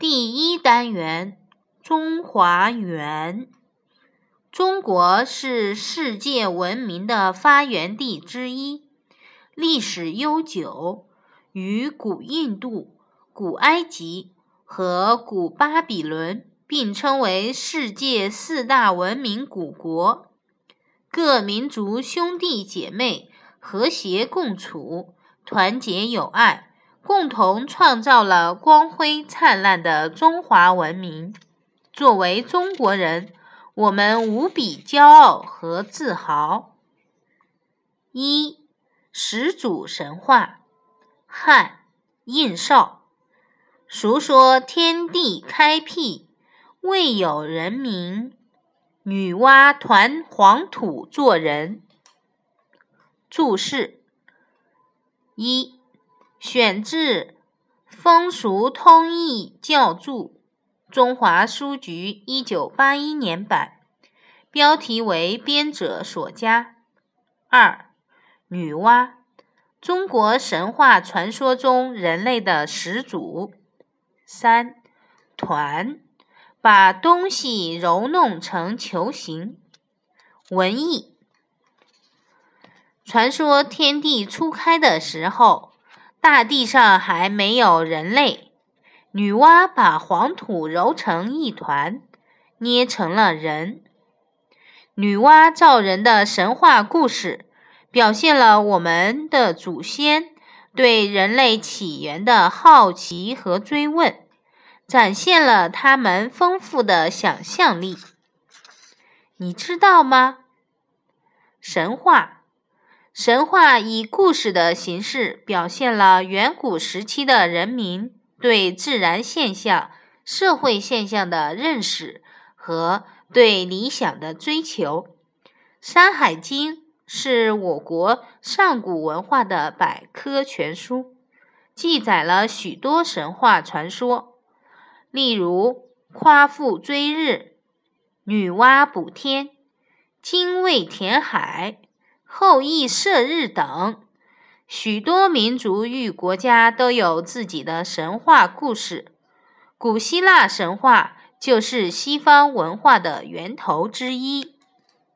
第一单元：中华园。中国是世界文明的发源地之一，历史悠久，与古印度、古埃及和古巴比伦并称为世界四大文明古国。各民族兄弟姐妹和谐共处，团结友爱。共同创造了光辉灿烂的中华文明。作为中国人，我们无比骄傲和自豪。一始祖神话，汉印少，述说天地开辟，未有人民，女娲团黄土做人。注释一。选自《风俗通义教注》，中华书局一九八一年版，标题为编者所加。二、女娲，中国神话传说中人类的始祖。三、团，把东西揉弄成球形。文艺，传说天地初开的时候。大地上还没有人类，女娲把黄土揉成一团，捏成了人。女娲造人的神话故事，表现了我们的祖先对人类起源的好奇和追问，展现了他们丰富的想象力。你知道吗？神话。神话以故事的形式表现了远古时期的人民对自然现象、社会现象的认识和对理想的追求。《山海经》是我国上古文化的百科全书，记载了许多神话传说，例如夸父追日、女娲补天、精卫填海。后羿射日等，许多民族与国家都有自己的神话故事。古希腊神话就是西方文化的源头之一。